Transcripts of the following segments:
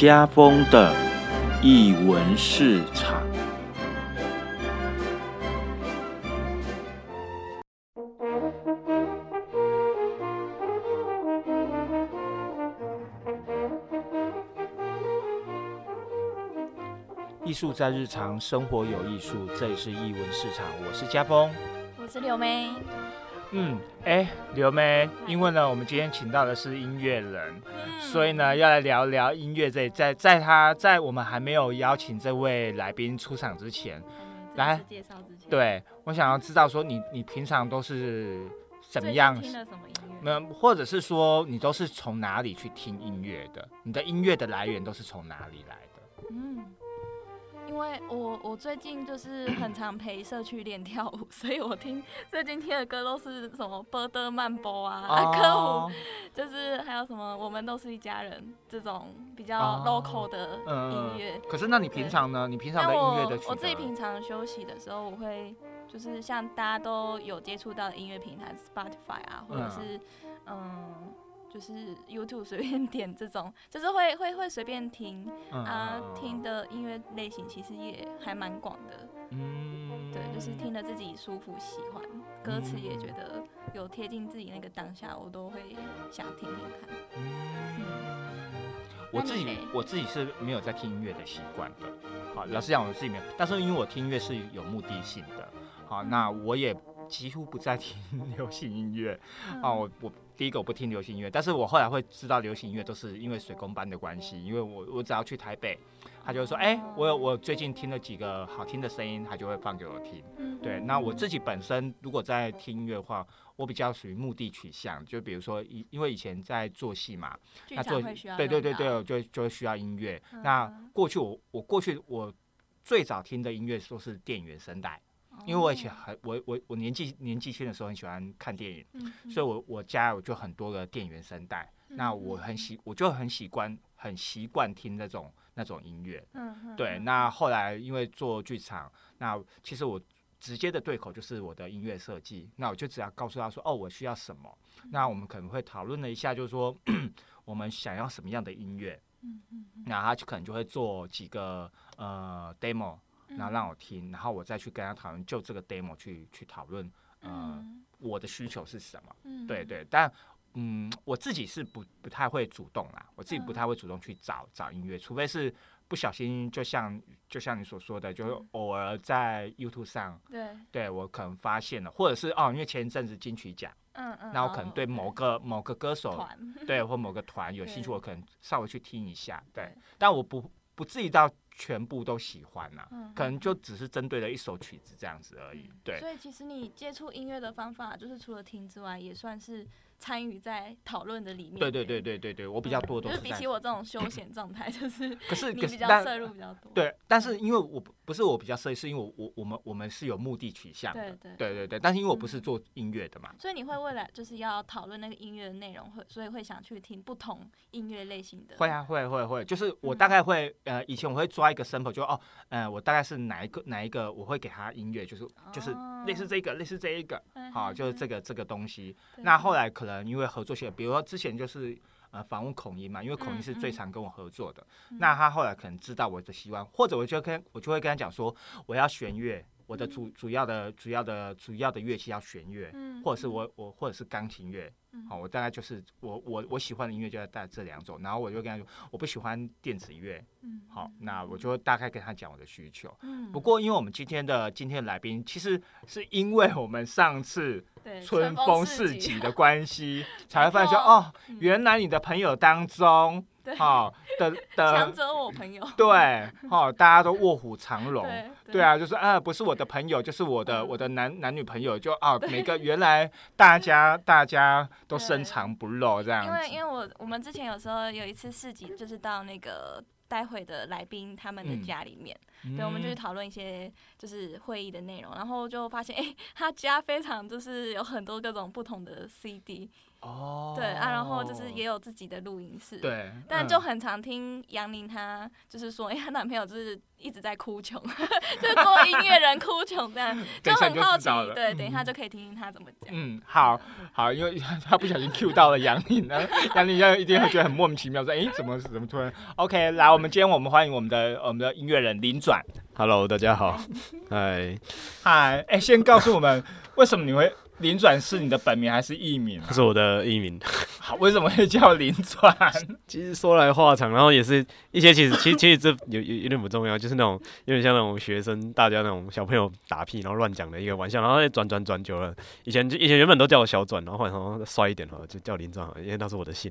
家风的译文市场。艺术在日常生活有艺术，这里是译文市场，我是家风。我是刘梅。嗯，哎，刘梅，因为呢，我们今天请到的是音乐人，所以呢，要来聊聊音乐这。在在他在我们还没有邀请这位来宾出场之前，来介绍之前，对我想要知道说你你平常都是怎么样？听的什么音乐？那或者是说你都是从哪里去听音乐的？你的音乐的来源都是从哪里来的？嗯。因为我我最近就是很常陪社区练跳舞，所以我听最近听的歌都是什么波德曼波啊、阿科舞，就是还有什么我们都是一家人这种比较 local 的音乐。可是那你平常呢？你平常的音乐的我自己平常休息的时候，我会就是像大家都有接触到的音乐平台，Spotify 啊，或者是嗯。就是 YouTube 随便点这种，就是会会会随便听啊，听的音乐类型其实也还蛮广的。嗯，对，就是听了自己舒服喜欢，歌词也觉得有贴近自己那个当下，我都会想听听看。嗯，我自己我自己是没有在听音乐的习惯的。好，老实讲我自己没有，但是因为我听音乐是有目的性的。好，那我也。几乎不再听 流行音乐啊！我我第一个我不听流行音乐，但是我后来会知道流行音乐都是因为水工班的关系，因为我我只要去台北，他就会说，哎，我有我最近听了几个好听的声音，他就会放给我听。对，那我自己本身如果在听音乐的话，我比较属于目的取向，就比如说因因为以前在做戏嘛，那做对对对对，就就需要音乐。那过去我我过去我最早听的音乐都是电原声带。因为我以前很我我我年纪年纪轻的时候很喜欢看电影，所以我我家有就很多个电源声带。那我很喜我就很习惯很习惯听那种那种音乐。嗯对，那后来因为做剧场，那其实我直接的对口就是我的音乐设计。那我就只要告诉他说，哦，我需要什么。那我们可能会讨论了一下，就是说我们想要什么样的音乐。嗯嗯。那他就可能就会做几个呃 demo。然后让我听，然后我再去跟他讨论，就这个 demo 去去讨论，呃，我的需求是什么？对对，但嗯，我自己是不不太会主动啦，我自己不太会主动去找找音乐，除非是不小心，就像就像你所说的，就是偶尔在 YouTube 上，对，对我可能发现了，或者是哦，因为前一阵子金曲奖，嗯嗯，那我可能对某个某个歌手，对或某个团有兴趣，我可能稍微去听一下，对，但我不不至于到。全部都喜欢呐，可能就只是针对了一首曲子这样子而已。对，所以其实你接触音乐的方法，就是除了听之外，也算是。参与在讨论的里面。对对对对对对，我比较多都是。就是比起我这种休闲状态，就 是可是你比较摄入比较多。对，但是因为我不是我比较摄入，是因为我我我们我们是有目的取向的。对对对对对，但是因为我不是做音乐的嘛。所以你会未来就是要讨论那个音乐的内容，会所以会想去听不同音乐类型的。会啊会会会，就是我大概会呃以前我会抓一个 sample，就哦呃我大概是哪一个哪一个我会给他音乐，就是就是类似这个类似这一个，好就是这个这个东西。那后来可能因为合作起来。比如说之前就是呃访问孔英嘛，因为孔英是最常跟我合作的，那他后来可能知道我的希望，或者我就跟我就会跟他讲说，我要弦乐，我的主主要的主要的主要的乐器要弦乐，或者是我我或者是钢琴乐。好，我大概就是我我我喜欢的音乐就要带这两种，然后我就跟他说我不喜欢电子乐。嗯，好，那我就大概跟他讲我的需求。嗯，不过因为我们今天的今天的来宾，其实是因为我们上次春风四起的关系，才会发现说哦，原来你的朋友当中。好的的，强者我朋友 对，好，大家都卧虎藏龙，对啊，就是啊，不是我的朋友，就是我的我的男男女朋友，就啊，每个原来大家 大家都深藏不露这样。因为因为我我们之前有时候有一次市集，就是到那个待会的来宾他们的家里面，对，我们就去讨论一些就是会议的内容，然后就发现哎，他家非常就是有很多各种不同的 CD。哦，对啊，然后就是也有自己的录音室，对，但就很常听杨宁她就是说，哎，她男朋友就是一直在哭穷，就是做音乐人哭穷这样，就很好奇，对，等一下就可以听听他怎么讲。嗯，好好，因为他不小心 Q 到了杨宁呢，杨宁要一定会觉得很莫名其妙，说，哎，怎么怎么突然？OK，来，我们今天我们欢迎我们的我们的音乐人林转，Hello，大家好，嗨，嗨，哎，先告诉我们为什么你会。林转是你的本名还是艺名？是我的艺名。好，为什么会叫林转？其实说来话长，然后也是一些其实其实其实这有有有点不重要，就是那种有点像那种学生大家那种小朋友打屁然后乱讲的一个玩笑，然后转转转久了，以前就以前原本都叫我小转，然后后来好像衰一点了，就叫林转，因为那是我的姓。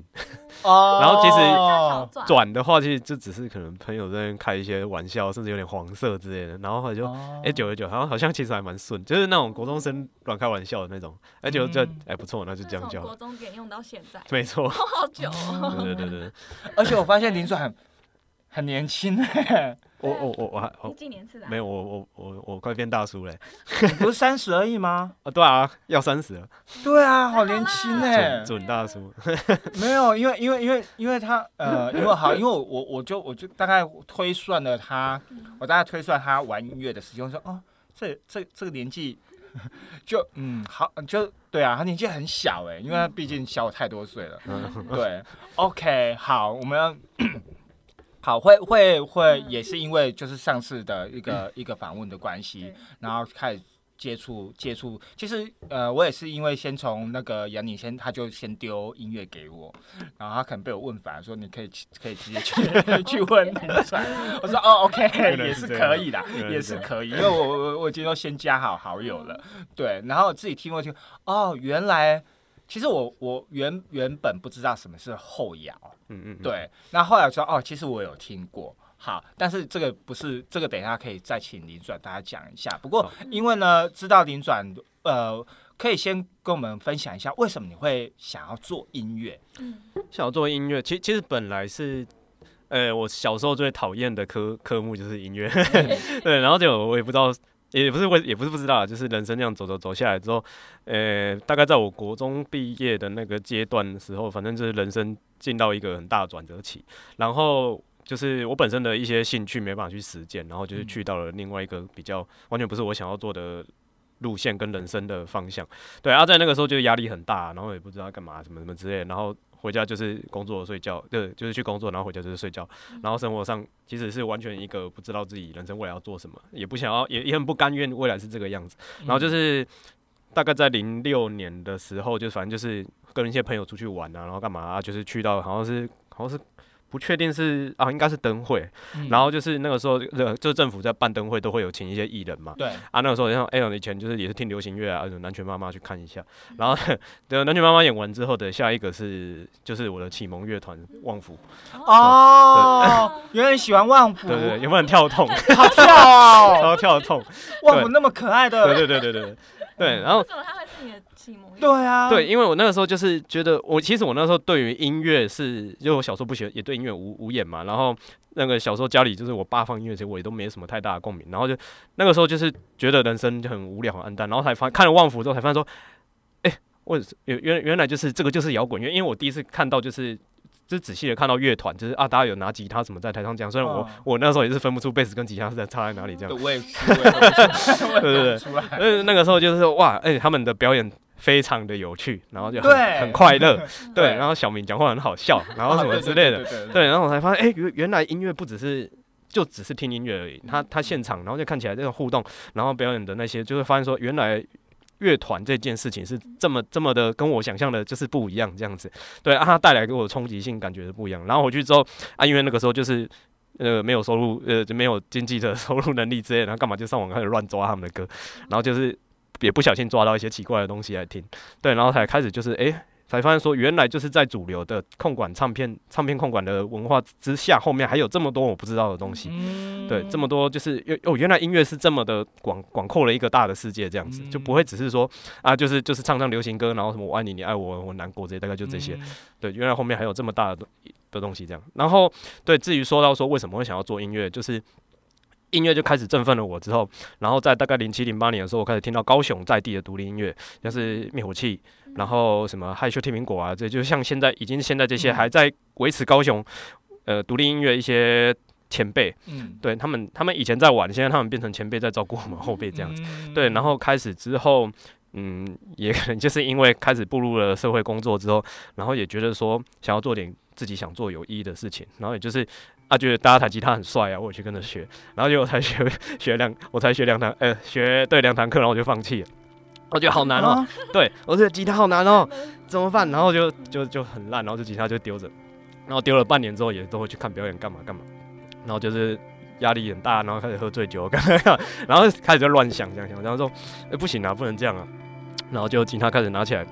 哦。然后其实转的话，其实就只是可能朋友在开一些玩笑，甚至有点黄色之类的。然后后来就哎久了久，好像好像其实还蛮顺，就是那种国中生乱开玩笑的那。种，而且这哎不错，那就这样叫。国中点用到现在，没错，好久。对对对对，而且我发现林转很很年轻 哎，我我我我还你几年次的？没有，我我我我快变大叔嘞，不是三十而已吗？啊，对啊，要三十了。对啊，好年轻哎，准大叔。没有，因为因为因为因为他呃，因为好，因为我我我就我就大概推算了他，我大概推算他玩音乐的时间，我说哦，这这这个年纪。就嗯好，就对啊，他年纪很小哎，因为他毕竟小我太多岁了。对，OK，好，我们要好会会会也是因为就是上次的一个一个访问的关系，然后开始。接触接触，其实呃，我也是因为先从那个杨宁先，他就先丢音乐给我，然后他可能被我问烦，说你可以可以直接去 去问林川，我说哦，OK，也是可以的，也是可以，因为我我我今天都先加好好友了，对，然后自己听过去，哦，原来其实我我原原本不知道什么是后摇，嗯嗯，对，那后来说哦，其实我有听过。好，但是这个不是这个，等一下可以再请林转大家讲一下。不过因为呢，知道林转，呃，可以先跟我们分享一下，为什么你会想要做音乐？嗯，想要做音乐，其其实本来是，呃，我小时候最讨厌的科科目就是音乐，对，然后就我也不知道，也不是为，也不是不知道，就是人生这样走走走下来之后，呃，大概在我国中毕业的那个阶段的时候，反正就是人生进到一个很大的转折期，然后。就是我本身的一些兴趣没办法去实践，然后就是去到了另外一个比较完全不是我想要做的路线跟人生的方向。对，啊在那个时候就压力很大，然后也不知道干嘛什么什么之类，然后回家就是工作睡觉，对，就是去工作，然后回家就是睡觉，然后生活上其实是完全一个不知道自己人生未来要做什么，也不想要，也也很不甘愿未来是这个样子。然后就是大概在零六年的时候，就反正就是跟一些朋友出去玩啊，然后干嘛啊，就是去到好像是好像是。不确定是啊，应该是灯会，然后就是那个时候，呃，就政府在办灯会都会有请一些艺人嘛。对。啊，那个时候像哎呦，以前就是也是听流行乐啊，南拳妈妈去看一下。然后 等南拳妈妈演完之后的下一个是就是我的启蒙乐团旺福。哦。原来喜欢旺福。对 对，有没有很跳痛？好跳哦。然后跳得痛。旺福那么可爱的。对对对对对。对，然后为什么他会是你的启。对啊，对，因为我那个时候就是觉得，我其实我那时候对于音乐是，因为我小时候不喜欢，也对音乐无无眼嘛。然后那个小时候家里就是我爸放音乐，其实我也都没什么太大的共鸣。然后就那个时候就是觉得人生就很无聊、很暗淡。然后才发看了《旺福》之后，才发现说，哎，我原原原来就是这个就是摇滚乐。因为我第一次看到就是。就仔细的看到乐团，就是啊，大家有拿吉他什么在台上讲。虽然我我那时候也是分不出贝斯跟吉他是在差在哪里这样。我也是，对对对，呃，那个时候就是哇，哎，他们的表演非常的有趣，然后就很很快乐，对，然后小明讲话很好笑，然后什么之类的，对，然后我才发现，哎，原原来音乐不只是就只是听音乐而已，他他现场，然后就看起来这种互动，然后表演的那些，就会发现说原来。乐团这件事情是这么这么的跟我想象的，就是不一样这样子。对啊，它带来给我冲击性感觉是不一样。然后回去之后啊，因为那个时候就是呃没有收入，呃就没有经济的收入能力之类，然后干嘛就上网开始乱抓他们的歌，然后就是也不小心抓到一些奇怪的东西来听。对，然后才开始就是哎。才发现说，原来就是在主流的控管唱片、唱片控管的文化之下，后面还有这么多我不知道的东西。对，这么多就是哦，原来音乐是这么的广广阔了一个大的世界，这样子就不会只是说啊，就是就是唱唱流行歌，然后什么我爱你，你爱我，我难过这些，大概就这些。对，原来后面还有这么大的的东西这样。然后对，至于说到说为什么会想要做音乐，就是。音乐就开始振奋了我之后，然后在大概零七零八年的时候，我开始听到高雄在地的独立音乐，像是灭火器，然后什么害羞天苹果啊，这就像现在已经现在这些还在维持高雄呃独立音乐一些前辈，嗯，对他们他们以前在玩，现在他们变成前辈在照顾我们后辈这样子，对，然后开始之后，嗯，也可能就是因为开始步入了社会工作之后，然后也觉得说想要做点自己想做有意义的事情，然后也就是。他觉得大家弹吉他很帅啊，我去跟着学，然后就我才学学两，我才学两堂，呃，学对两堂课，然后我就放弃了。我觉得好难哦，对我觉得吉他好难哦，怎么办？然后就就就很烂，然后这吉他就丢着，然后丢了半年之后，也都会去看表演，干嘛干嘛。然后就是压力很大，然后开始喝醉酒，然后开始就乱想，想想，然后说，哎，不行啊，不能这样啊。然后就吉他开始拿起来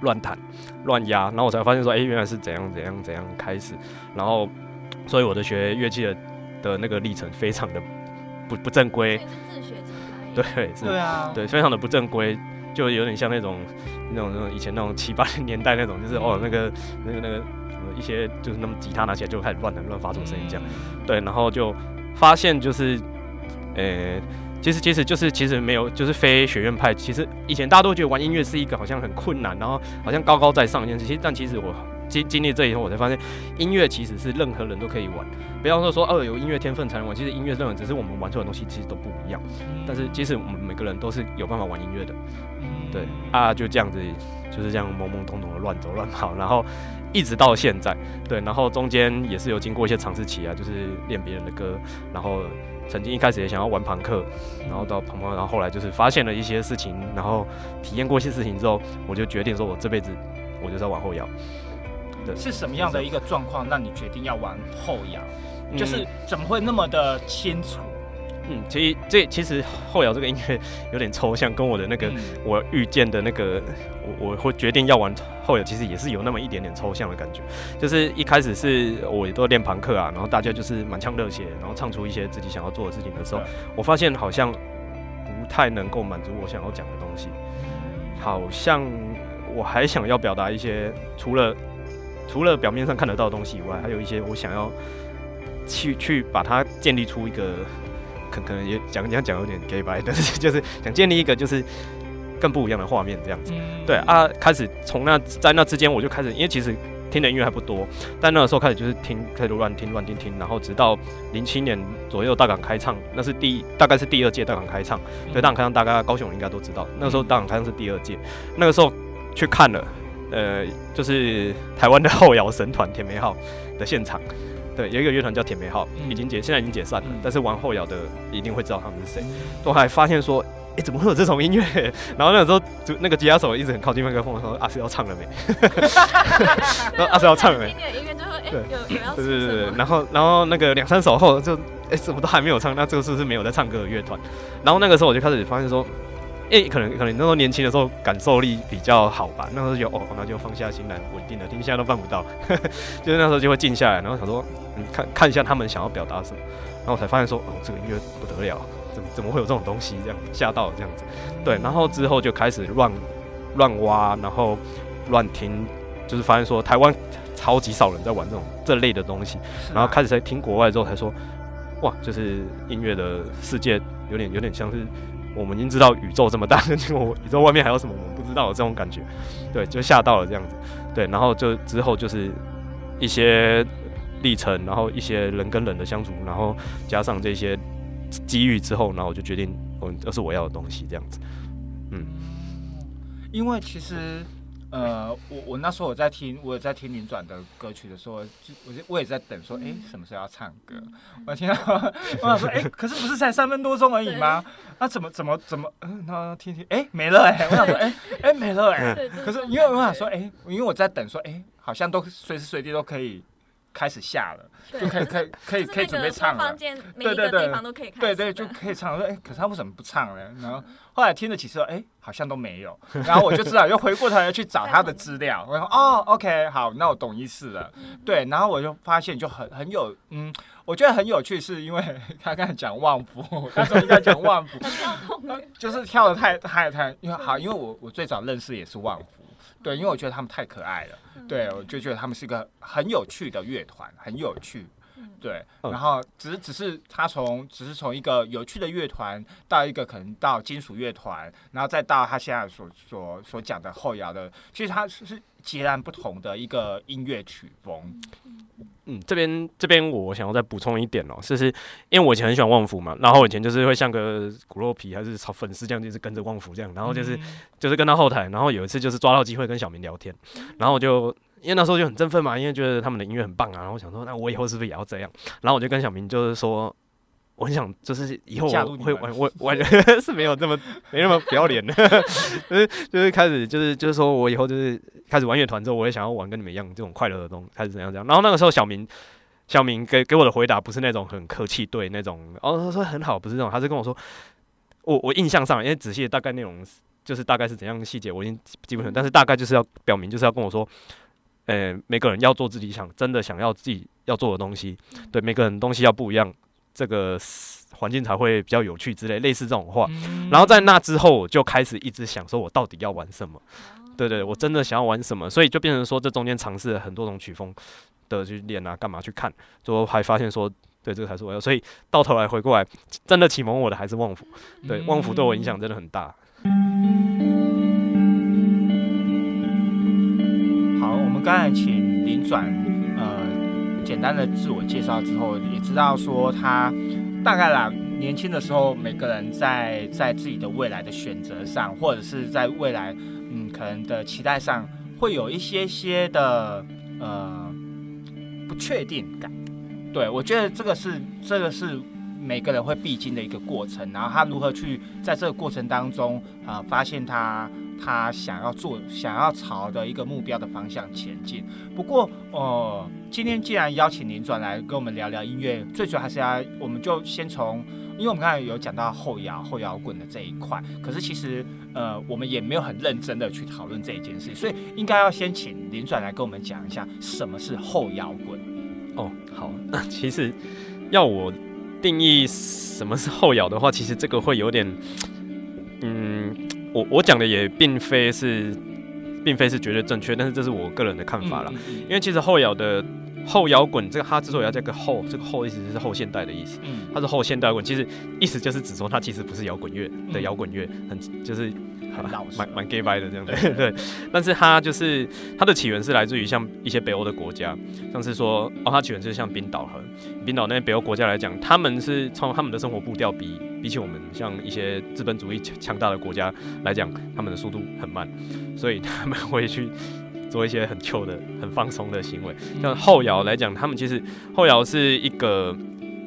乱弹、乱压，然后我才发现说，哎，原来是怎样怎样怎样开始，然后。所以我的学乐器的的那个历程非常的不不正规，自学对，是，对啊，对，非常的不正规，就有点像那种那种那种以前那种七八零年代那种，就是哦那个那个那个什么一些就是那么吉他拿起来就开始乱弹乱发出声音这样，对，然后就发现就是，呃，其实其实就是其实没有就是非学院派，其实以前大家都觉得玩音乐是一个好像很困难，然后好像高高在上一件事，其实但其实我。经经历这以后，我才发现，音乐其实是任何人都可以玩。不要说说哦，有音乐天分才能玩。其实音乐任何只是我们玩出来的东西，其实都不一样。但是即使我们每个人都是有办法玩音乐的。对啊，就这样子，就是这样懵懵懂懂的乱走乱跑，然后一直到现在。对，然后中间也是有经过一些尝试期啊，就是练别人的歌。然后曾经一开始也想要玩朋克，然后到朋朋，然后后来就是发现了一些事情，然后体验过一些事情之后，我就决定说，我这辈子我就是要往后摇。是什么样的一个状况让你决定要玩后摇？就是怎么会那么的清楚？嗯，其实这其实后摇这个音乐有点抽象，跟我的那个我遇见的那个我我会决定要玩后摇，其实也是有那么一点点抽象的感觉。就是一开始是我也都练朋克啊，然后大家就是满腔热血，然后唱出一些自己想要做的事情的时候，我发现好像不太能够满足我想要讲的东西，好像我还想要表达一些除了。除了表面上看得到的东西以外，还有一些我想要去去把它建立出一个，可可能也讲讲讲有点 gay 白，但是就是想建立一个就是更不一样的画面这样子。对啊，开始从那在那之间我就开始，因为其实听的音乐还不多，但那个时候开始就是听，开始乱听乱听听，然后直到零七年左右大港开唱，那是第大概是第二届大港开唱，对大港开唱大概高雄应该都知道，那个时候大港开唱是第二届，那个时候去看了。呃，就是台湾的后摇神团甜美号的现场，对，有一个乐团叫甜美号，已经解，现在已经解散了。但是玩后摇的一定会知道他们是谁。都还发现说，哎，怎么会有这种音乐？然后那个时候，就那个吉他手一直很靠近麦克风，说：“阿 Sir 要唱了没？” 阿 Sir 要唱了没？音乐音乐就会哎，有有要对对对然后然后那个两三首后就哎，什么都还没有唱，那这个是不是没有在唱歌的乐团？然后那个时候我就开始发现说。诶，可能可能那时候年轻的时候感受力比较好吧，那时候就哦，那就放下心来，稳定的听，现在都办不到，就是那时候就会静下来，然后想说，嗯，看看一下他们想要表达什么，然后我才发现说，哦，这个音乐不得了，怎么怎么会有这种东西？这样吓到这样子，对，然后之后就开始乱乱挖，然后乱听，就是发现说台湾超级少人在玩这种这类的东西，然后开始在听国外之后才说，哇，就是音乐的世界有点有点像是。我们已经知道宇宙这么大，我宇宙外面还有什么我们不知道的这种感觉，对，就吓到了这样子，对，然后就之后就是一些历程，然后一些人跟人的相处，然后加上这些机遇之后，然后我就决定，嗯，这是我要的东西，这样子，嗯，因为其实。呃，我我那时候我在听，我在听林转的歌曲的时候，就我就我也在等说，哎，什么时候要唱歌？我听到，我想说，哎，可是不是才三分多钟而已吗？那怎么怎么怎么，嗯，那听听，哎，没了哎，我想说，哎哎没了哎，可是因为我想说，哎，因为我在等说，哎，好像都随时随地都可以。开始下了，就 可以可以可以可以准备唱了。对对对，对对就可以唱。说哎，可是他为什么不唱呢？然后后来听了几次，哎，好像都没有。然后我就知道，又回过头来去找他的资料。我说 哦，OK，好，那我懂意思了。对，然后我就发现就很很有，嗯，我觉得很有趣，是因为 他刚才讲旺夫，他说应该讲旺夫，就是跳的太太太，因为好，因为我我最早认识也是旺福。对，因为我觉得他们太可爱了，对我就觉得他们是一个很有趣的乐团，很有趣。对，然后只是只是他从只是从一个有趣的乐团到一个可能到金属乐团，然后再到他现在所所所讲的后摇的，其实他是截然不同的一个音乐曲风。嗯，这边这边我想要再补充一点哦，就是因为我以前很喜欢旺福嘛，然后我以前就是会像个骨肉皮还是炒粉丝这样，就是跟着旺福这样，然后就是就是跟他后台，然后有一次就是抓到机会跟小明聊天，然后我就。因为那时候就很振奋嘛，因为觉得他们的音乐很棒啊，然后我想说，那我以后是不是也要这样？然后我就跟小明就是说，我很想就是以后我会玩，我我 是没有这么没那么不要脸的，就是就是开始就是就是说我以后就是开始玩乐团之后，我也想要玩跟你们一样这种快乐的东西，开始怎样怎样。然后那个时候小明小明给给我的回答不是那种很客气对那种，哦他说很好，不是那种，他是跟我说，我我印象上因为仔细大概内容就是大概是怎样的细节我已经记不清，但是大概就是要表明就是要跟我说。呃，每个人要做自己想真的想要自己要做的东西，对每个人东西要不一样，这个环境才会比较有趣之类，类似这种话。然后在那之后，我就开始一直想说，我到底要玩什么？对对，我真的想要玩什么？所以就变成说，这中间尝试了很多种曲风的去练啊，干嘛去看，最后还发现说，对这个才是我要。所以到头来回过来，真的启蒙我的还是旺福。对，旺福对我影响真的很大。刚才请林转，呃，简单的自我介绍之后，也知道说他大概啦，年轻的时候，每个人在在自己的未来的选择上，或者是在未来，嗯，可能的期待上，会有一些些的呃不确定感。对我觉得这个是这个是每个人会必经的一个过程，然后他如何去在这个过程当中啊，发现他。他想要做、想要朝的一个目标的方向前进。不过，呃，今天既然邀请林转来跟我们聊聊音乐，最主要还是要，我们就先从，因为我们刚才有讲到后摇、后摇滚的这一块，可是其实，呃，我们也没有很认真的去讨论这一件事，所以应该要先请林转来跟我们讲一下什么是后摇滚。哦，好，那其实要我定义什么是后摇的话，其实这个会有点，嗯。我我讲的也并非是，并非是绝对正确，但是这是我个人的看法了。因为其实后摇的后摇滚这个它之所以要加个后，这个后意思是后现代的意思，它是后现代滚，其实意思就是指说它其实不是摇滚乐的摇滚乐，很就是。蛮蛮 gay bye 的这样子，对，但是它就是它的起源是来自于像一些北欧的国家，像是说哦，它起源就是像冰岛和冰岛那些北欧国家来讲，他们是从他们的生活步调比比起我们像一些资本主义强强大的国家来讲，他们的速度很慢，所以他们会去做一些很旧的、很放松的行为。像后摇来讲，他们其实后摇是一个。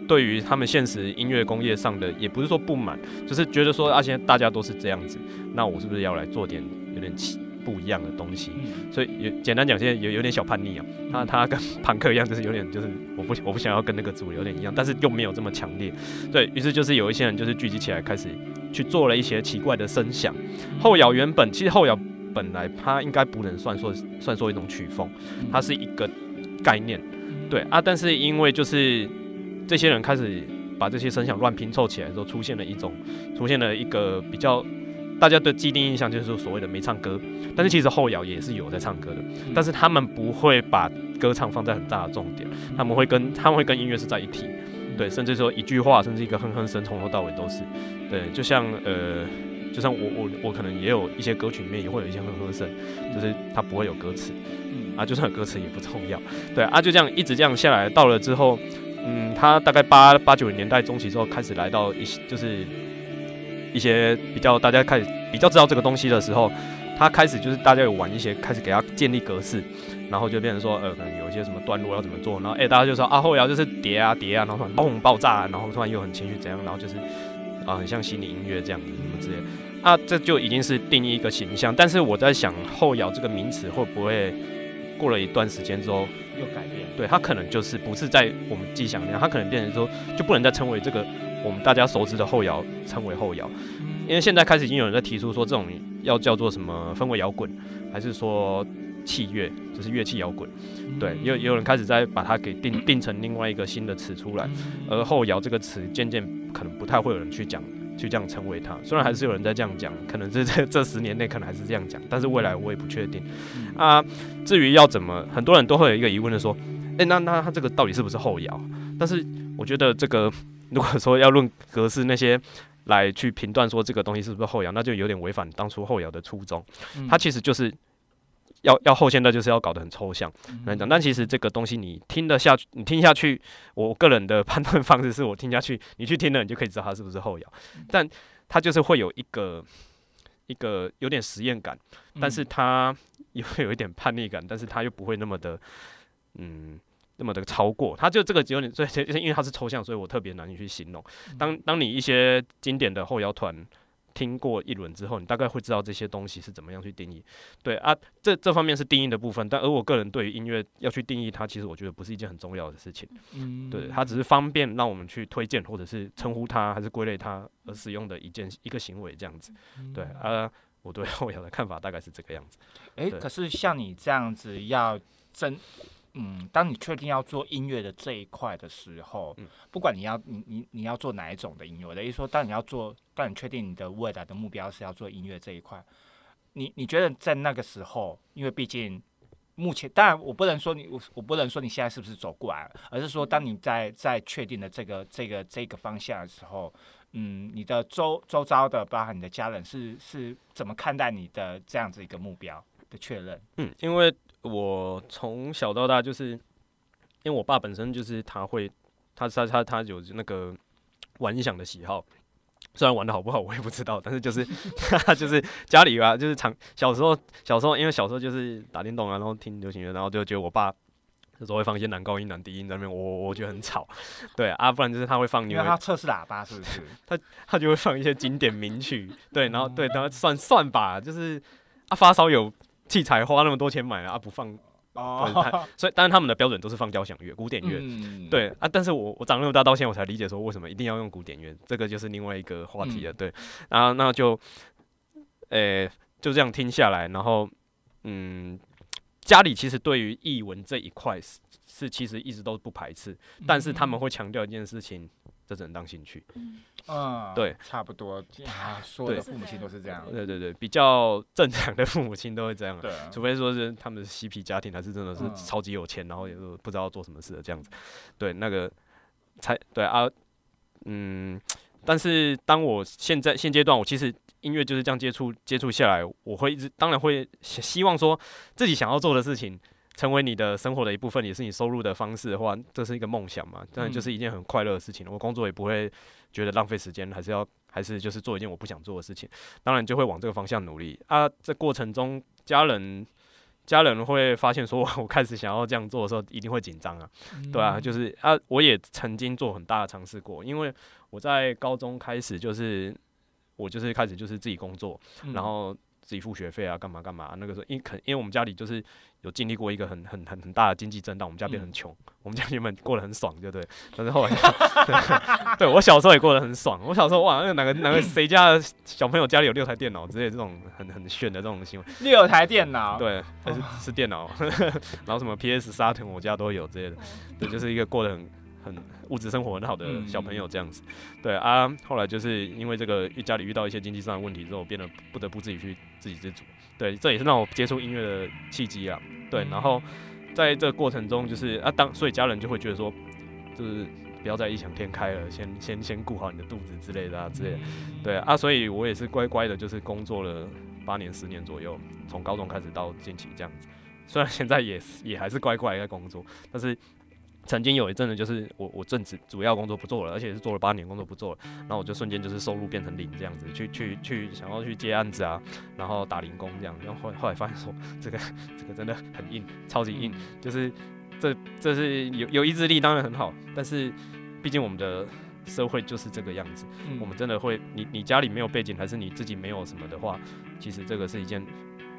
对于他们现实音乐工业上的，也不是说不满，就是觉得说啊，现在大家都是这样子，那我是不是要来做点有点不一样的东西？所以有简单讲，现在有有点小叛逆啊。他他跟朋克一样，就是有点就是我不我不想要跟那个主流有点一样，但是又没有这么强烈。对于是就是有一些人就是聚集起来，开始去做了一些奇怪的声响。后摇原本其实后摇本来它应该不能算说算说一种曲风，它是一个概念。对啊，但是因为就是。这些人开始把这些声响乱拼凑起来之后，出现了一种，出现了一个比较大家的既定印象，就是所谓的没唱歌。但是其实后摇也是有在唱歌的，但是他们不会把歌唱放在很大的重点，他们会跟他们会跟音乐是在一体，对，甚至说一句话，甚至一个哼哼声，从头到尾都是，对，就像呃，就像我我我可能也有一些歌曲里面也会有一些哼哼声，就是它不会有歌词，啊，就算有歌词也不重要，对啊，就这样一直这样下来，到了之后。嗯，他大概八八九年代中期之后开始来到一些，就是一些比较大家开始比较知道这个东西的时候，他开始就是大家有玩一些，开始给他建立格式，然后就变成说，呃，可能有一些什么段落要怎么做，然后哎，大家就说啊，后摇就是叠啊叠啊，然后突然嘣爆炸，然后突然又很情绪怎样，然后就是啊，很像心理音乐这样子什么之类，啊，这就已经是定义一个形象。但是我在想，后摇这个名词会不会过了一段时间之后又改变？对，它可能就是不是在我们既想那样，它可能变成说就不能再称为这个我们大家熟知的后摇，称为后摇，因为现在开始已经有人在提出说这种要叫做什么氛围摇滚，还是说器乐，就是乐器摇滚，对，也也有人开始在把它给定 定成另外一个新的词出来，而后摇这个词渐渐可能不太会有人去讲。去这样成为它，虽然还是有人在这样讲，可能这这这十年内可能还是这样讲，但是未来我也不确定。啊，至于要怎么，很多人都会有一个疑问的说，哎，那那他这个到底是不是后摇？但是我觉得这个如果说要论格式那些来去评断说这个东西是不是后摇，那就有点违反当初后摇的初衷。它其实就是要要后现代，就是要搞得很抽象来讲。但其实这个东西你听得下去，你听下去，我个人的判断方式是我听下去，你去听了，你就可以知道它是不是后摇。但它就是会有一个一个有点实验感，但是它也会有一点叛逆感，但是它又不会那么的嗯。那么的超过，它就这个有点，所以因为它是抽象，所以我特别难以去形容。当当你一些经典的后摇团听过一轮之后，你大概会知道这些东西是怎么样去定义。对啊，这这方面是定义的部分，但而我个人对于音乐要去定义它，其实我觉得不是一件很重要的事情。嗯，对，它只是方便让我们去推荐或者是称呼它，还是归类它而使用的一件一个行为这样子。对啊，我对 后摇的看法大概是这个样子。诶，可是像你这样子要真。嗯，当你确定要做音乐的这一块的时候，不管你要你你你要做哪一种的音乐，我的意思说，当你要做，当你确定你的未来的目标是要做音乐这一块，你你觉得在那个时候，因为毕竟目前，当然我不能说你我我不能说你现在是不是走过来，而是说当你在在确定的这个这个这个方向的时候，嗯，你的周周遭的包含你的家人是是怎么看待你的这样子一个目标的确认？嗯，因为。我从小到大就是，因为我爸本身就是他会，他他他他有那个玩音响的喜好，虽然玩的好不好我也不知道，但是就是他 就是家里啊，就是常小时候小时候因为小时候就是打电动啊，然后听流行乐，然后就觉得我爸有时候会放一些男高音男低音在那边，我我觉得很吵，对啊，不然就是他会放，因为他测试喇叭是不是？他他就会放一些经典名曲，对，然后对，然后算算吧，就是啊发烧友。器材花那么多钱买了啊，不放哦，所以当然他们的标准都是放交响乐、古典乐，对啊。但是我我长那么大到现在我才理解说为什么一定要用古典乐，这个就是另外一个话题了。对，然后那就，诶，就这样听下来，然后嗯，家里其实对于译文这一块是是其实一直都不排斥，但是他们会强调一件事情。这只能当兴趣，嗯，对，差不多，啊，所有的父母亲都是这样，对对对，比较正常的父母亲都会这样，对，除非说是他们是嬉皮家庭，还是真的是超级有钱，然后也不知道做什么事的这样子，对，那个才对啊，嗯，但是当我现在现阶段，我其实音乐就是这样接触接触下来，我会一直当然会希望说自己想要做的事情。成为你的生活的一部分，也是你收入的方式的话，这是一个梦想嘛？当然就是一件很快乐的事情。我工作也不会觉得浪费时间，还是要还是就是做一件我不想做的事情。当然就会往这个方向努力啊。这过程中，家人家人会发现说，我开始想要这样做的时候，一定会紧张啊，对啊，就是啊，我也曾经做很大的尝试过，因为我在高中开始就是我就是开始就是自己工作，然后。自己付学费啊，干嘛干嘛？那个时候，因肯因为我们家里就是有经历过一个很很很很大的经济震荡，我们家变很穷。我们家原本过得很爽，对不对？但是后来，对我小时候也过得很爽。我小时候哇，那哪个哪个谁家的小朋友家里有六台电脑之类这种很很炫的这种新闻。六台电脑？对，是是电脑。然后什么 PS 沙腾，我家都有之类的。对，就是一个过得很。很物质生活很好的小朋友这样子，对啊，后来就是因为这个家里遇到一些经济上的问题之后，变得不得不自己去自给自足，对，这也是让我接触音乐的契机啊，对，然后在这个过程中，就是啊，当所以家人就会觉得说，就是不要再异想天开了，先先先顾好你的肚子之类的啊之类的，对啊，所以我也是乖乖的，就是工作了八年十年左右，从高中开始到近期这样子，虽然现在也也还是乖乖在工作，但是。曾经有一阵子，就是我我正职主要工作不做了，而且是做了八年工作不做了，然后我就瞬间就是收入变成零这样子，去去去想要去接案子啊，然后打零工这样，然后后后来发现说这个这个真的很硬，超级硬，就是这这是有有意志力当然很好，但是毕竟我们的社会就是这个样子，我们真的会你你家里没有背景，还是你自己没有什么的话，其实这个是一件。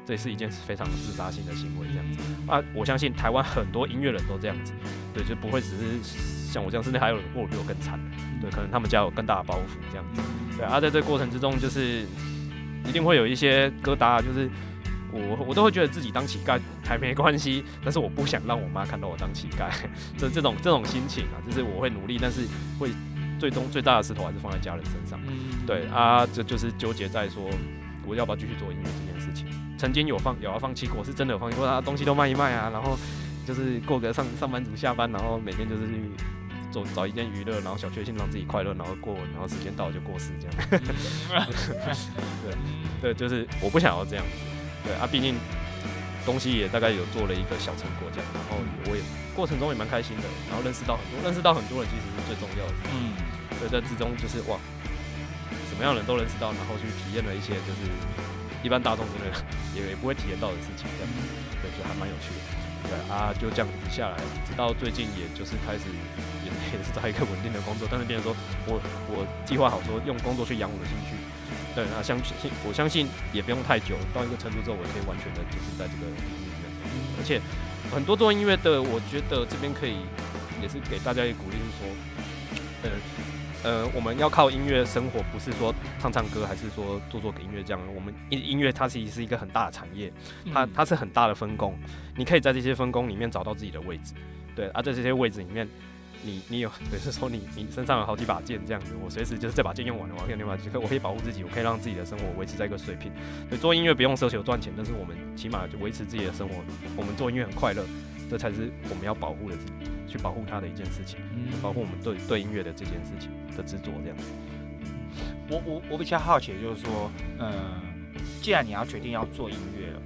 这是一件非常自杀性的行为，这样子。啊，我相信台湾很多音乐人都这样子，对，就不会只是像我这样，甚至还有人过得比我更惨，对，可能他们家有更大的包袱这样子，对啊，在这过程之中，就是一定会有一些疙瘩，就是我我都会觉得自己当乞丐还没关系，但是我不想让我妈看到我当乞丐，这这种这种心情啊，就是我会努力，但是会最终最大的石头还是放在家人身上，对啊，这就是纠结在说我要不要继续做音乐这件。曾经有放有要放弃过，是真的有放弃过，他东西都卖一卖啊，然后就是过个上上班族下班，然后每天就是去做找一件娱乐，然后小确幸让自己快乐，然后过，然后时间到了就过世这样。对 对，就是我不想要这样子。对啊，毕竟东西也大概有做了一个小成果这样，然后我也过程中也蛮开心的，然后认识到很多，认识到很多人其实是最重要的。嗯，在之中就是哇，什么样的人都认识到，然后去体验了一些就是一般大众真的也也不会体验到的事情，这样，对，就还蛮有趣的。对啊，就这样子下来，直到最近也就是开始也也是找一个稳定的工作，但是变成说我 我计划好说用工作去养我的兴趣。对，那 相信我相信也不用太久，到一个程度之后，我可以完全的就是在这个领域里面。而且很多做音乐的，我觉得这边可以也是给大家一个鼓励，就是说，呃呃，我们要靠音乐生活，不是说唱唱歌，还是说做做音乐这样。我们音音乐它其实是一个很大的产业，它它是很大的分工，你可以在这些分工里面找到自己的位置。对，而在这些位置里面。你你有，等是说你你身上有好几把剑这样子，我随时就是这把剑用完了，我可以另外我可以保护自己，我可以让自己的生活维持在一个水平。对，做音乐不用奢求赚钱，但是我们起码就维持自己的生活，我们做音乐很快乐，这才是我们要保护的，去保护它的一件事情，嗯保护我们对对音乐的这件事情的执着这样。我我我比较好奇的就是说，嗯，既然你要决定要做音乐了，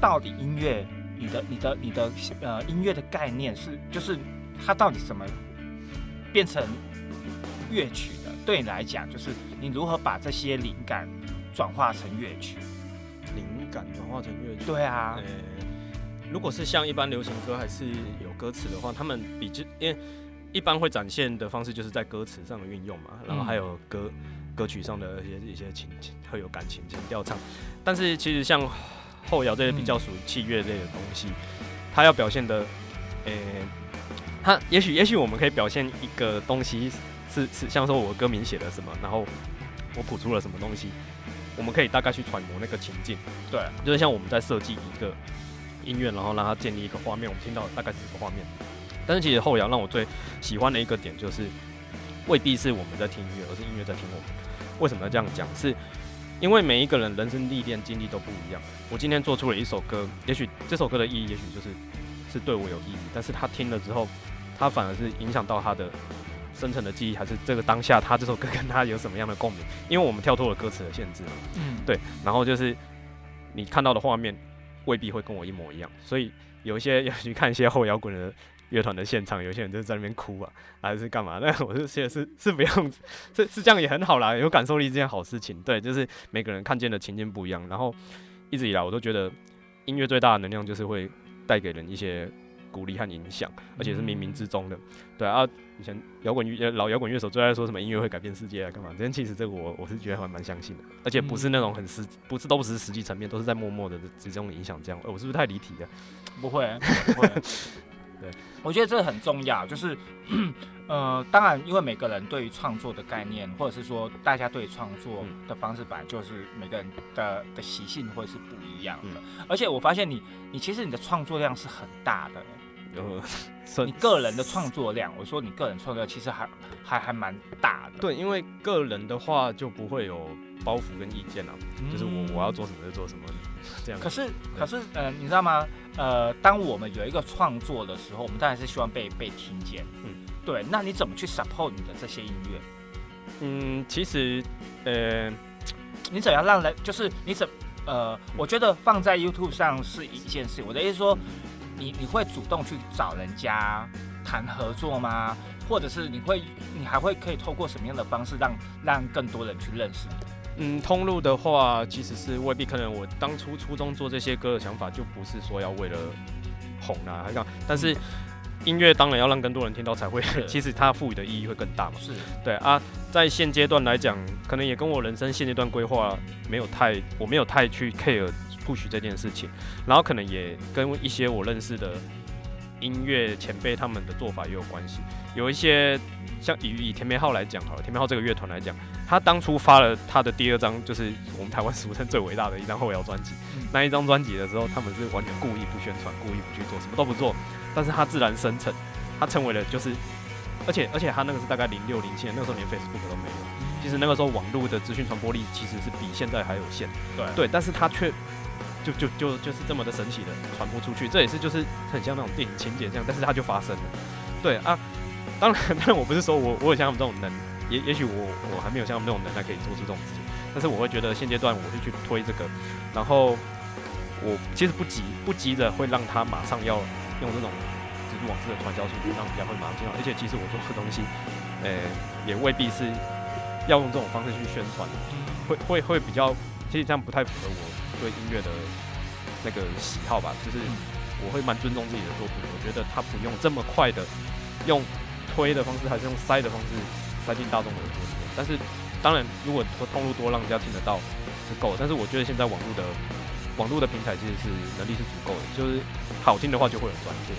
到底音乐你的你的你的呃音乐的概念是就是。它到底怎么变成乐曲的？对你来讲，就是你如何把这些灵感转化成乐曲？灵感转化成乐曲？对啊。呃，如果是像一般流行歌，还是有歌词的话，他们比之因为一般会展现的方式，就是在歌词上的运用嘛，然后还有歌歌曲上的一些一些情情，会有感情情调唱。但是其实像后摇这些比较属于器乐类的东西，它要表现的，呃。他也许也许我们可以表现一个东西，是是像说我歌名写了什么，然后我谱出了什么东西，我们可以大概去揣摩那个情境。对，就是像我们在设计一个音乐，然后让它建立一个画面，我们听到大概是什么画面。但是其实后摇让我最喜欢的一个点就是，未必是我们在听音乐，而是音乐在听我们。为什么要这样讲？是因为每一个人人生历练经历都不一样。我今天做出了一首歌，也许这首歌的意义，也许就是。是对我有意义，但是他听了之后，他反而是影响到他的深层的记忆，还是这个当下他这首歌跟他有什么样的共鸣？因为我们跳脱了歌词的限制嘛，嗯，对。然后就是你看到的画面未必会跟我一模一样，所以有一些 要去看一些后摇滚的乐团的现场，有些人就是在那边哭啊，还是干嘛？那我是觉得是是不用，是是这样也很好啦，有感受力这件好事情。对，就是每个人看见的情境不一样。然后一直以来我都觉得音乐最大的能量就是会。带给人一些鼓励和影响，而且是冥冥之中的。对啊，以前摇滚乐老摇滚乐手最爱说什么音乐会改变世界啊，干嘛？但其实这个我我是觉得还蛮相信的，而且不是那种很实，不是都不是实际层面，都是在默默的之中影响这样。我是不是太离题了？不会，不会。对，我觉得这个很重要，就是，呃，当然，因为每个人对于创作的概念，或者是说大家对创作的方式，本来就是每个人的的习性会是不一样的。而且我发现你，你其实你的创作量是很大的，你个人的创作量，我说你个人创作量其实还还还蛮大的。对，因为个人的话就不会有包袱跟意见啊，就是我我要做什么就做什么。这样。可是，可是，呃，你知道吗？呃，当我们有一个创作的时候，我们当然是希望被被听见。嗯，对。那你怎么去 support 你的这些音乐？嗯，其实，呃，你怎样让人就是你怎呃，我觉得放在 YouTube 上是一件事。我的意思说，你你会主动去找人家谈合作吗？或者是你会你还会可以透过什么样的方式让让更多人去认识你？嗯，通路的话，其实是未必可能。我当初初中做这些歌的想法，就不是说要为了红啊，还讲。但是音乐当然要让更多人听到才会，其实它赋予的意义会更大嘛。是对啊，在现阶段来讲，可能也跟我人生现阶段规划没有太，我没有太去 care push 这件事情。然后可能也跟一些我认识的音乐前辈他们的做法也有关系。有一些像以以田梅浩来讲好了，田梅浩这个乐团来讲。他当初发了他的第二张，就是我们台湾俗称最伟大的一张后摇专辑。那一张专辑的时候，他们是完全故意不宣传，故意不去做，什么都不做。但是他自然生成，他成为了就是，而且而且他那个是大概零六零七年，那个时候连 Facebook 都没有。其实那个时候网络的资讯传播力其实是比现在还有限。对对，但是他却就就就就是这么的神奇的传播出去，这也是就是很像那种电影情节这样，但是它就发生了。对啊，当然，当然我不是说我我有像他们这种能，也也许我我还没有像他们这种能耐可以做出这种事情，但是我会觉得现阶段我会去推这个，然后我其实不急不急着会让他马上要用这种蜘蛛网式的传销术让人家会马上进来，而且其实我做的东西，呃，也未必是要用这种方式去宣传，会会会比较。其实这样不太符合我对音乐的那个喜好吧，就是我会蛮尊重自己的作品，我觉得他不用这么快的用推的方式，还是用塞的方式塞进大众的耳朵里面。但是当然，如果通路多，让人家听得到是够。但是我觉得现在网络的网络的平台其实是能力是足够的，就是好听的话就会有转播。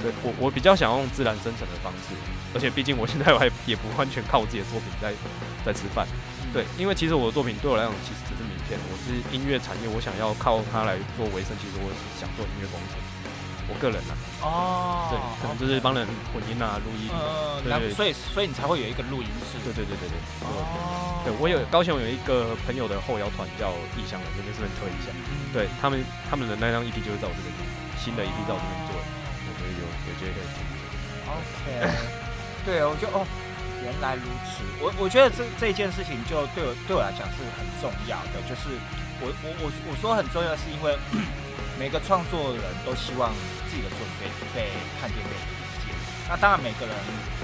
对我我比较想用自然生成的方式，而且毕竟我现在我还也不完全靠我自己的作品在在吃饭。对，因为其实我的作品对我来讲，其实只是名片。我是音乐产业，我想要靠它来做维生。其实我想做音乐工程，我个人呐。哦。对，可能就是帮人混音啊、录音。嗯。对所以，所以你才会有一个录音室。对对对对对。哦。对我有高雄有一个朋友的后摇团叫异乡人，这边顺便推一下。对他们，他们的那张 EP 就是在我这边新的 EP 在我这边做的，我觉得有有觉得可以听。OK。对，我觉得哦。原来如此，我我觉得这这件事情就对我对我来讲是很重要的，就是我我我我说很重要，是因为每个创作人都希望自己的作品被被看见、被理解。那当然，每个人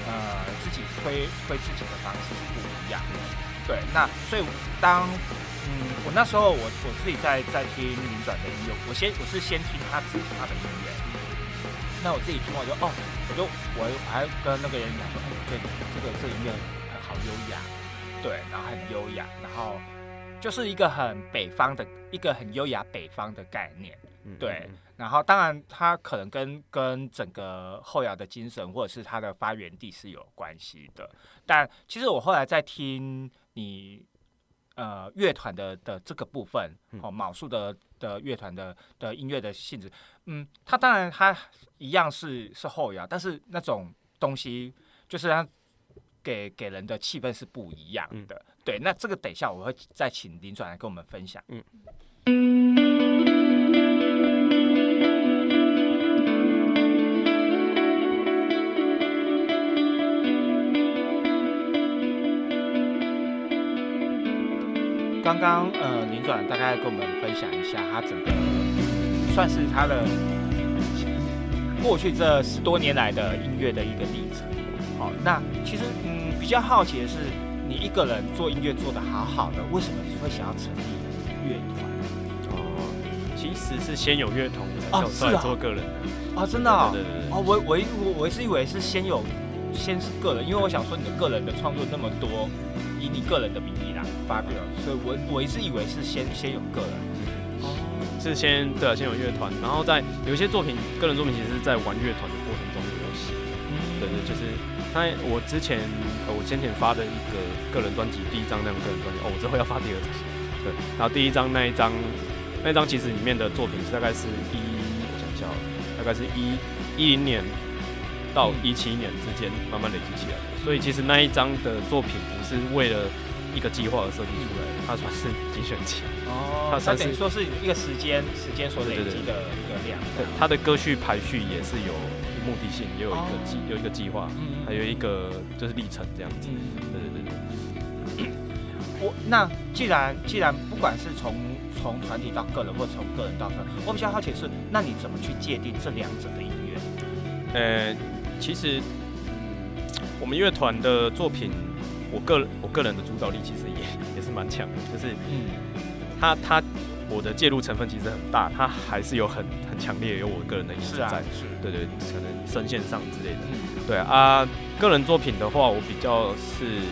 呃自己推推自己的方式是不一样的。对，那所以当嗯我那时候我我自己在在听林转的音乐，我先我是先听他自己他的音乐，那我自己听完就哦。我就我还跟那个人讲说，哎，这这个这音乐很好优雅，对，然后很优雅，然后就是一个很北方的一个很优雅北方的概念，对，然后当然它可能跟跟整个后摇的精神或者是它的发源地是有关系的，但其实我后来在听你呃乐团的的这个部分，哦，卯数的的乐团的的音乐的性质。嗯，它当然它一样是是后摇，但是那种东西就是它给给人的气氛是不一样的。对，那这个等一下我会再请林转来跟我们分享。嗯。刚刚呃，林转大概跟我们分享一下他整个。算是他的过去这十多年来的音乐的一个历程。好，那其实嗯比较好奇的是，你一个人做音乐做的好好的，为什么你会想要成立乐团？哦，其实是先有乐团哦，是做个人的啊，真的啊，哦，我我我我是以为是先有先是个人，因为我想说你的个人的创作那么多，以你个人的名义来发表，所以我我一直以为是先先有个人。是先对啊，先有乐团，然后在有一些作品，个人作品其实是在玩乐团的过程中有写。对对，就是那我之前我先前发的一个个人专辑，第一张那个个人专辑，哦，我之后要发第二张。对，然后第一张那一张，那一张其实里面的作品是大概是一，我想一下，大概是一一零年到一七年之间慢慢累积起来的。所以其实那一张的作品不是为了一个计划而设计出来的，它算是精选集。哦它等于说是一个时间时间所累积的一个量。对，它的歌序排序也是有目的性，也有一个计有一个计划，还有一个就是历程这样子。对对对对。我那既然既然不管是从从团体到个人，或从个人到团，我比较好奇是，那你怎么去界定这两者的音乐？呃，其实我们乐团的作品，我个人我个人的主导力其实也 也是蛮强的，就是嗯。他他我的介入成分其实很大，他还是有很很强烈有我个人的因素在，是，对对，可能声线上之类的，对啊，个人作品的话，我比较是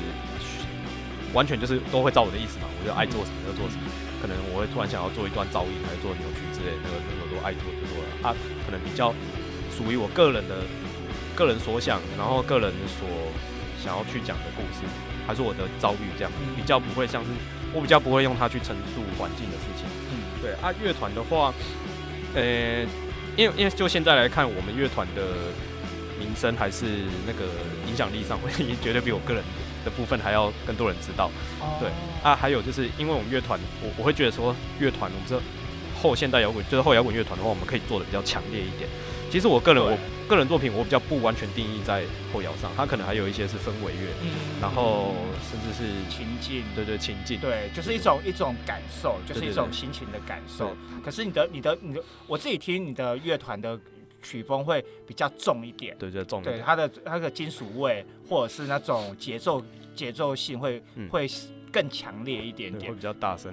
完全就是都会照我的意思嘛，我就爱做什么就做什么，可能我会突然想要做一段噪音，还是做扭曲之类的，那个那个都爱做就做了，啊，可能比较属于我个人的个人所想，然后个人所想要去讲的故事，还是我的遭遇这样，比较不会像是。我比较不会用它去陈述环境的事情。嗯，对啊，乐团的话，呃，因为因为就现在来看，我们乐团的名声还是那个影响力上，会 绝对比我个人的部分还要更多人知道。对啊，还有就是因为我们乐团，我我会觉得说，乐团我们这后现代摇滚，就是后摇滚乐团的话，我们可以做的比较强烈一点。其实我个人，我个人作品我比较不完全定义在后摇上，它可能还有一些是氛围乐，然后甚至是情境，对对情境，对，就是一种一种感受，就是一种心情的感受。可是你的你的你的，我自己听你的乐团的曲风会比较重一点，对对重，对它的它的金属味或者是那种节奏节奏性会会更强烈一点点，会比较大声。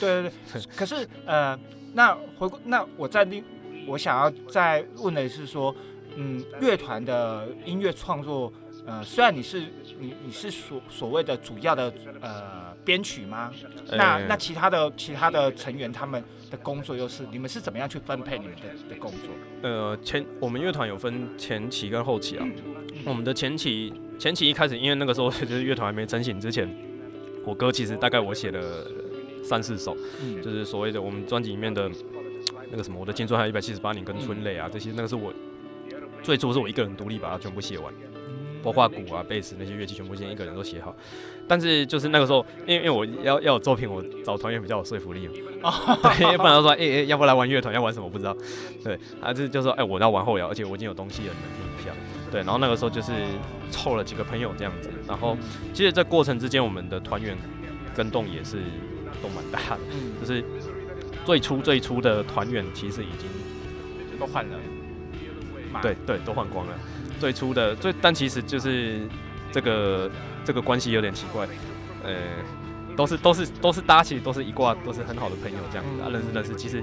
对对对，可是呃，那回顾那我在另。我想要再问的是说，嗯，乐团的音乐创作，呃，虽然你是你你是所所谓的主要的呃编曲吗？那那其他的其他的成员他们的工作又是你们是怎么样去分配你们的的工作？呃，前我们乐团有分前期跟后期啊。我们的前期前期一开始，因为那个时候就是乐团还没成型之前，我歌其实大概我写了三四首，就是所谓的我们专辑里面的。那个什么，我的青春还有一百七十八年跟春蕾啊，这些那个是我最初是我一个人独立把它全部写完，包括鼓啊、贝斯那些乐器全部先一个人都写好。但是就是那个时候，因为因为我要要有作品，我找团员比较有说服力嘛。对，不然他说，哎哎，要不来玩乐团，要玩什么不知道。对，还是就说，哎，我要玩后摇，而且我已经有东西了，你们听一下。对，然后那个时候就是凑了几个朋友这样子。然后其实，这过程之间，我们的团员跟动也是都蛮大的，就是。最初最初的团员其实已经都换了，对对，都换光了。最初的最，但其实就是这个这个关系有点奇怪，呃，都是都是都是大家其实都是一挂，都是很好的朋友这样子，认识认识，其实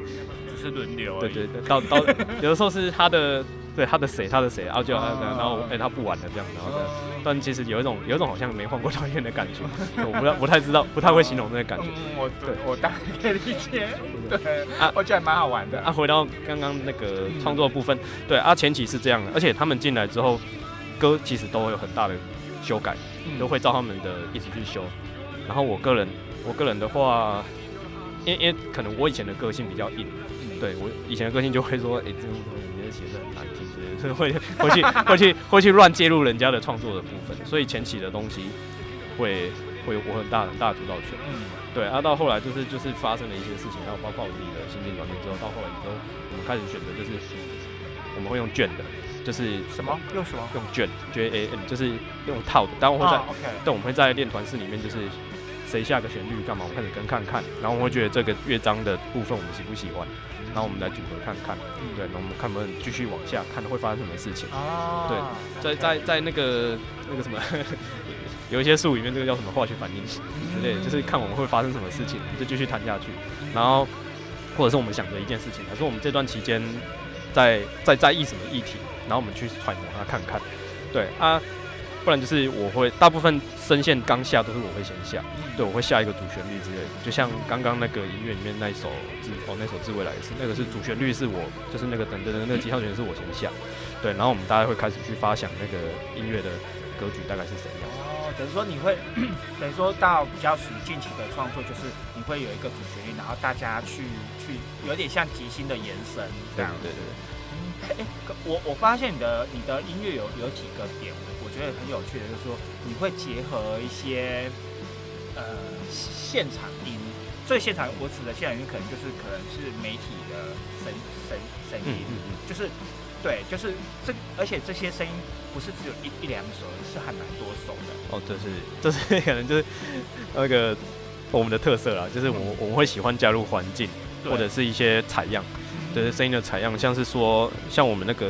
是轮流。对对对，到到有的时候是他的。对他的谁，他的谁，然后就然后哎，他不玩了这样，然后的，但其实有一种有一种好像没换过导演的感觉，我不不太知道，不太会形容那个感觉。嗯我对我大概理解，对啊，我觉得蛮好玩的。啊，回到刚刚那个创作部分，对啊，前期是这样的，而且他们进来之后，歌其实都有很大的修改，都会照他们的一起去修。然后我个人，我个人的话，因因为可能我以前的个性比较硬，对我以前的个性就会说，哎，这种你的写的很难听。会会去会去会去乱介入人家的创作的部分，所以前期的东西会会有我很大很大主导权。嗯，对。啊，到后来就是就是发生了一些事情，然后包括我自己的心境转变之后，到后来之后，我们开始选择就是我们会用卷的，就是什么用什么用卷 J A N，就是用套的。但我会在但我们会在练团式里面，就是谁下个旋律干嘛，我开始跟看看，然后我会觉得这个乐章的部分我们喜不喜欢。然后我们来组合看看，对，那我们看不能继续往下看会发生什么事情。哦，对，在在在那个那个什么，有一些术语里面，这个叫什么化学反应之类，就是看我们会发生什么事情，就继续谈下去。然后或者是我们想着一件事情，还是我们这段期间在在在意什么议题，然后我们去揣摩它看看。对啊。不然就是我会大部分声线刚下都是我会先下，对我会下一个主旋律之类的，就像刚刚那个音乐里面那一首自哦那首自未来是那个是主旋律是我就是那个等等等那个吉他弦是我先下，对，然后我们大家会开始去发想那个音乐的格局大概是怎样。哦，等于说你会 等于说到比较属于近期的创作，就是你会有一个主旋律，然后大家去去有点像即兴的延伸这样。对对对。哎，我我发现你的你的音乐有有几个点。我觉得很有趣的，就是说你会结合一些呃现场音，所以现场我指的现场音可能就是可能是媒体的声声声音，嗯嗯就是对，就是这而且这些声音不是只有一一两首，是还蛮多首的。哦，这是这是 可能就是那个我们的特色啦，就是我我们会喜欢加入环境或者是一些采样，就是声音的采样，像是说像我们那个。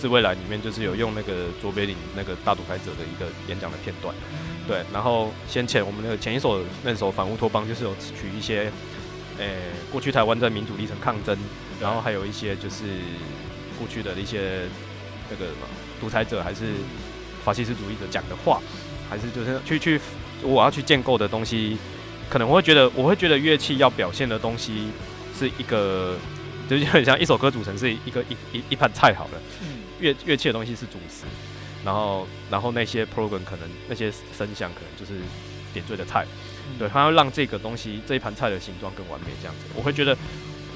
自未来里面就是有用那个卓别林那个大独裁者的一个演讲的片段，对，然后先前我们那个前一首那首反乌托邦就是有取一些，诶过去台湾在民主历程抗争，然后还有一些就是过去的一些那个独裁者还是法西斯主义者讲的话，还是就是去去我要去建构的东西，可能我会觉得我会觉得乐器要表现的东西是一个，就是很像一首歌组成是一个一一一盘菜好了。乐乐器的东西是主食，然后然后那些 program 可能那些声响可能就是点缀的菜，对，它要让这个东西这一盘菜的形状更完美这样子。我会觉得，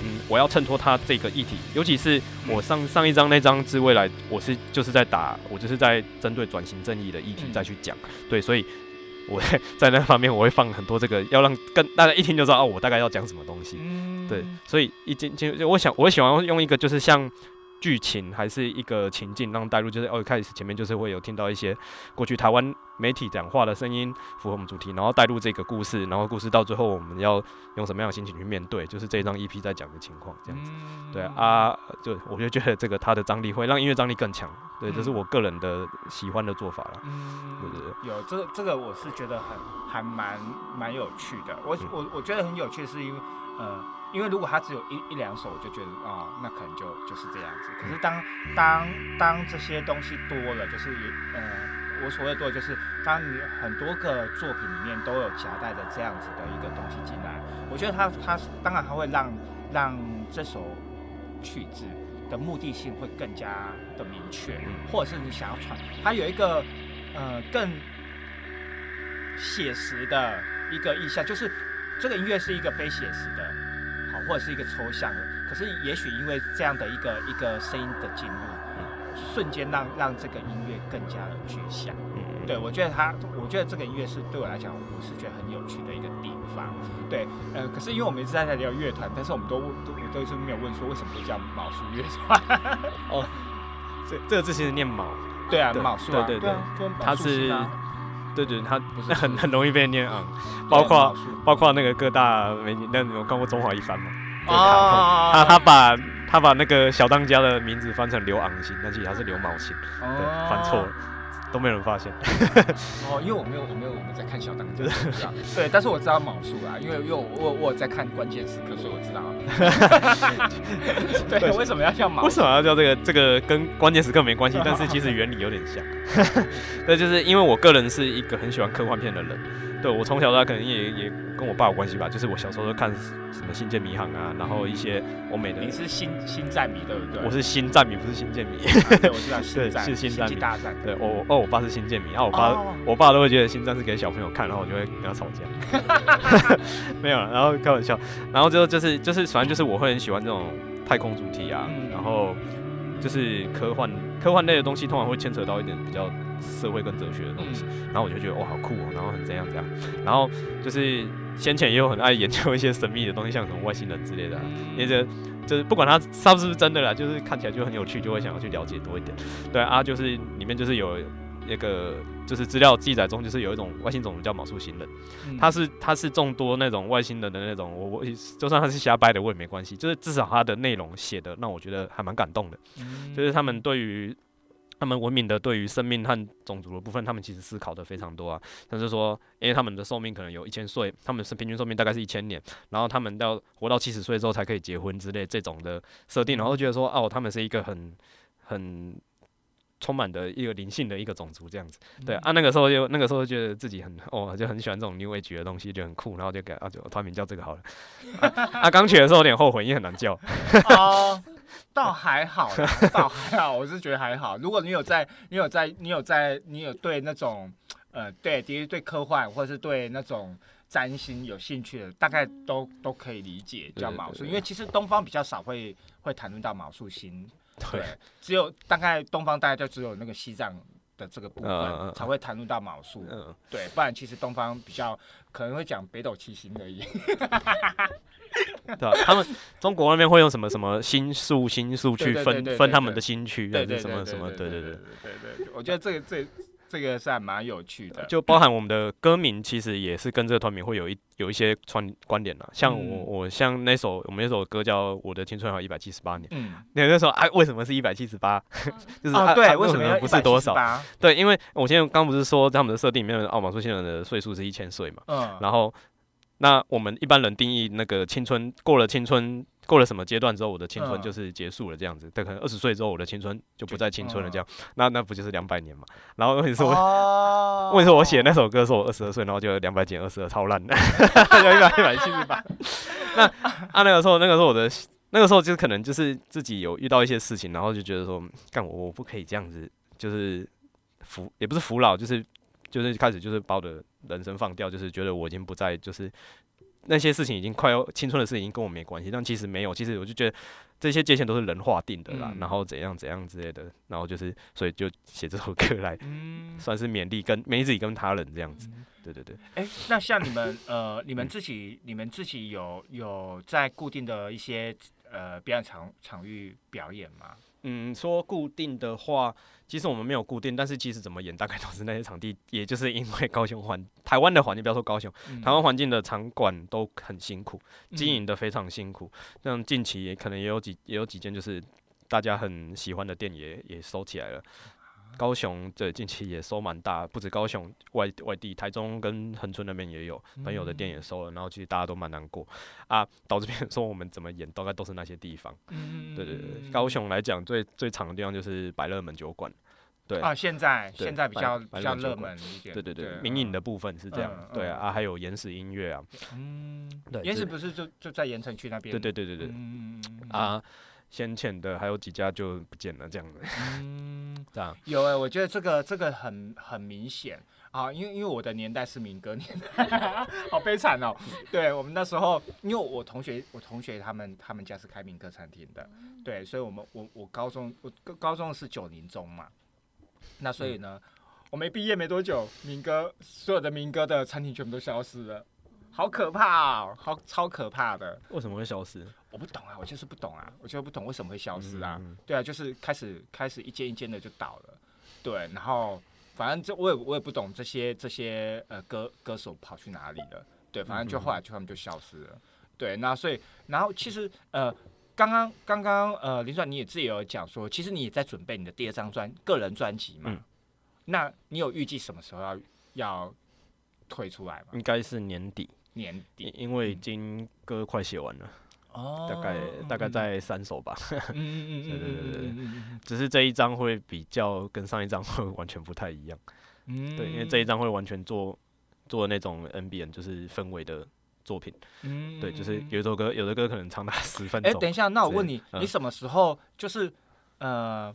嗯，我要衬托它这个议题，尤其是我上上一张那张之未来，我是就是在打，我就是在针对转型正义的议题再去讲，对，所以我 在那方面我会放很多这个，要让更大家一听就知道哦，我大概要讲什么东西。嗯，对，所以一进进，我想我喜欢用一个就是像。剧情还是一个情境，让带入，就是哦，开始前面就是会有听到一些过去台湾媒体讲话的声音，符合我们主题，然后带入这个故事，然后故事到最后我们要用什么样的心情去面对，就是这一张 EP 在讲的情况，这样子。对啊，就我就觉得这个它的张力会让音乐张力更强，对，这是我个人的喜欢的做法了。嗯，对对对，有这个这个我是觉得很还蛮蛮有趣的，我我我觉得很有趣是因为呃。因为如果他只有一一两首，我就觉得啊，那可能就就是这样子。可是当当当这些东西多了，就是呃，我所谓多就是当你很多个作品里面都有夹带着这样子的一个东西进来，我觉得他他当然他会让让这首曲子的目的性会更加的明确，或者是你想要传，它有一个呃更写实的一个意象，就是这个音乐是一个非写实的。或者是一个抽象的，可是也许因为这样的一个一个声音的进入，瞬间让让这个音乐更加的具象。对我觉得他，我觉得这个音乐是对我来讲，我是觉得很有趣的一个地方。对，呃，可是因为我们一直在在聊乐团，但是我们都都我都是没有问说为什么会叫毛叔乐团。哦，这这个字其实念毛。对啊，毛叔。对对对，他是，对对，他很很容易被念啊，包括。包括那个各大美女，那你有看过《中华一番》吗？啊，他他把他把那个小当家的名字翻成刘昂星，但其实他是刘毛星，对，翻错了，都没人发现。哦，因为我没有我没有我们在看小当家，对，但是我知道卯数啊，因为因为我我我在看关键时刻，所以我知道。对，为什么要叫卯？为什么要叫这个？这个跟关键时刻没关系，但是其实原理有点像。对，就是因为我个人是一个很喜欢科幻片的人。对我从小到大可能也也跟我爸有关系吧，就是我小时候都看什么《星舰迷航》啊，然后一些欧美的。你是星星战迷对不对？我是星战迷，不是星舰迷。对，我知道 星战。是星战迷。大战。对，我哦，我爸是星舰迷，然后我爸我爸都会觉得星战是给小朋友看，然后我就会跟他吵架。没有了，然后开玩笑，然后就就是就是反正就是我会很喜欢这种太空主题啊，然后就是科幻科幻类的东西，通常会牵扯到一点比较。社会跟哲学的东西，然后我就觉得哇好酷哦，然后很怎样怎样，然后就是先前也有很爱研究一些神秘的东西，像什么外星人之类的，因为就是不管它是不是真的啦，就是看起来就很有趣，就会想要去了解多一点。对啊，就是里面就是有那个就是资料记载中，就是有一种外星种族叫毛素星人，它是它是众多那种外星人的那种，我我就算他是瞎掰的我也没关系，就是至少它的内容写的让我觉得还蛮感动的，就是他们对于。他们文明的对于生命和种族的部分，他们其实思考的非常多啊。但是说，因为他们的寿命可能有一千岁，他们是平均寿命大概是一千年，然后他们要活到七十岁之后才可以结婚之类这种的设定，然后觉得说，哦，他们是一个很很充满的一个灵性的一个种族这样子。对啊，那个时候就那个时候觉得自己很哦，就很喜欢这种 New Age 的东西，就很酷，然后就给啊就团名叫这个好了。啊，刚取的时候有点后悔，因为很难叫。倒还好，倒还好，我是觉得还好。如果你有在，你有在，你有在，你有对那种，呃，对，其实对科幻或者是对那种占星有兴趣的，大概都都可以理解叫毛数，因为其实东方比较少会会谈论到毛数星，对，只有大概东方大概就只有那个西藏的这个部分才会谈论到卯数，对，不然其实东方比较可能会讲北斗七星而已。对吧？他们中国那边会用什么什么星数星数去分分他们的星区，还是什么什么？对对对对对，我觉得这个这这个是还蛮有趣的。就包含我们的歌名，其实也是跟这个团名会有一有一些关关联的。像我我像那首我们那首歌叫《我的青春还有一百七十八年》，嗯，那那时候啊，为什么是一百七十八？就是对，为什么不是多少？对，因为我现在刚不是说他们的设定里面，奥马苏先生的岁数是一千岁嘛，嗯，然后。那我们一般人定义那个青春过了青春过了什么阶段之后，我的青春就是结束了这样子。对，可能二十岁之后我的青春就不再青春了这样。那那不就是两百年嘛？然后问题是我，问题是我写那首歌说我二十二岁，然后就两百减二十二，超烂的，就 一百一百七十八。那啊那个时候那个时候我的那个时候就可能就是自己有遇到一些事情，然后就觉得说干我我不可以这样子，就是服也不是服老，就是就是开始就是把我的。人生放掉，就是觉得我已经不再，就是那些事情已经快要青春的事情，已经跟我没关系。但其实没有，其实我就觉得这些界限都是人划定的啦。然后怎样怎样之类的，然后就是所以就写这首歌来，算是勉励跟勉励自己跟他人这样子。对对对。哎，那像你们呃，你们自己你们自己有有在固定的一些呃表演场场域表演吗？嗯，说固定的话，其实我们没有固定，但是其实怎么演，大概都是那些场地，也就是因为高雄环台湾的环境，不要说高雄，台湾环境的场馆都很辛苦，经营的非常辛苦。像近期也可能也有几也有几间，就是大家很喜欢的店也也收起来了。高雄的近期也收蛮大，不止高雄外外地，台中跟恒春那边也有朋友的店也收了，然后其实大家都蛮难过啊。到这边说我们怎么演，大概都是那些地方。嗯对对对，高雄来讲最最长的地方就是百乐门酒馆。对啊，现在现在比较比较热门一点。对对对，民营的部分是这样。对啊，还有延时音乐啊。嗯，对，延时不是就就在盐城区那边？对对对对对。嗯嗯嗯。啊。先前的还有几家就不见了，这样子。嗯，这样有哎，我觉得这个这个很很明显啊，因为因为我的年代是民歌年代，好悲惨哦。对我们那时候，因为我同学我同学他们他们家是开民歌餐厅的，对，所以我们我我高中我高中是九零中嘛，那所以呢，我没毕业没多久，民歌所有的民歌的餐厅全部都消失了。好可怕哦，好超可怕的！为什么会消失？我不懂啊，我就是不懂啊，我就不懂为什么会消失啊？对啊，就是开始开始一间一间的就倒了，对，然后反正这我也我也不懂这些这些呃歌歌手跑去哪里了，对，反正就后来就他们就消失了，对，那所以然后其实呃刚刚刚刚呃林帅你也自己有讲说，其实你也在准备你的第二张专个人专辑嘛，那你有预计什么时候要要推出来吗？应该是年底。年底，因为已经歌快写完了，哦，大概大概在三首吧，嗯嗯嗯对对对对，只是这一张会比较跟上一张会完全不太一样，嗯，对，因为这一张会完全做做那种 N B N 就是氛围的作品，嗯，对，就是有一首歌，有的歌可能长达十分钟。哎，等一下，那我问你，你什么时候就是呃，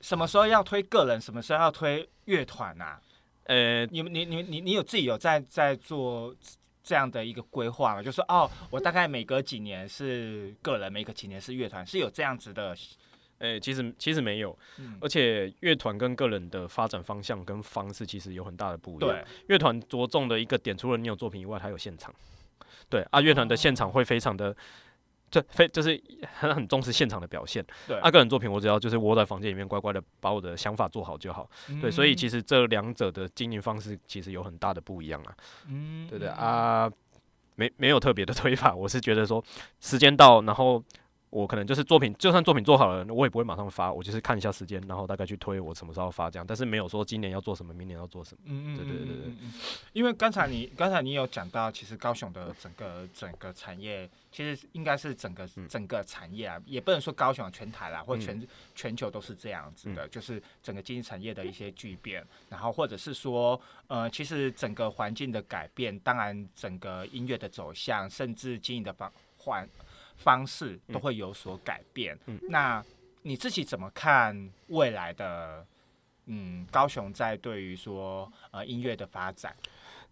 什么时候要推个人，什么时候要推乐团啊？呃，你们你你你你有自己有在在做这样的一个规划吗？就是哦，我大概每隔几年是个人，每隔几年是乐团，是有这样子的。诶，其实其实没有，而且乐团跟个人的发展方向跟方式其实有很大的不一样。对，乐团着重的一个点，除了你有作品以外，还有现场。对啊，乐团的现场会非常的。这非就是很很重视现场的表现。对，啊，个人作品我只要就是窝在房间里面乖乖的把我的想法做好就好。对，所以其实这两者的经营方式其实有很大的不一样啊。嗯，对对啊，没没有特别的推法，我是觉得说时间到，然后。我可能就是作品，就算作品做好了，我也不会马上发，我就是看一下时间，然后大概去推我什么时候发这样，但是没有说今年要做什么，明年要做什么。嗯嗯，对对对对。因为刚才你刚才你有讲到，其实高雄的整个整个产业，其实应该是整个整个产业啊，也不能说高雄全台啦，或全全球都是这样子的，就是整个经济产业的一些巨变，然后或者是说，呃，其实整个环境的改变，当然整个音乐的走向，甚至经营的方环。方式都会有所改变。嗯，那你自己怎么看未来的嗯高雄在对于说呃音乐的发展？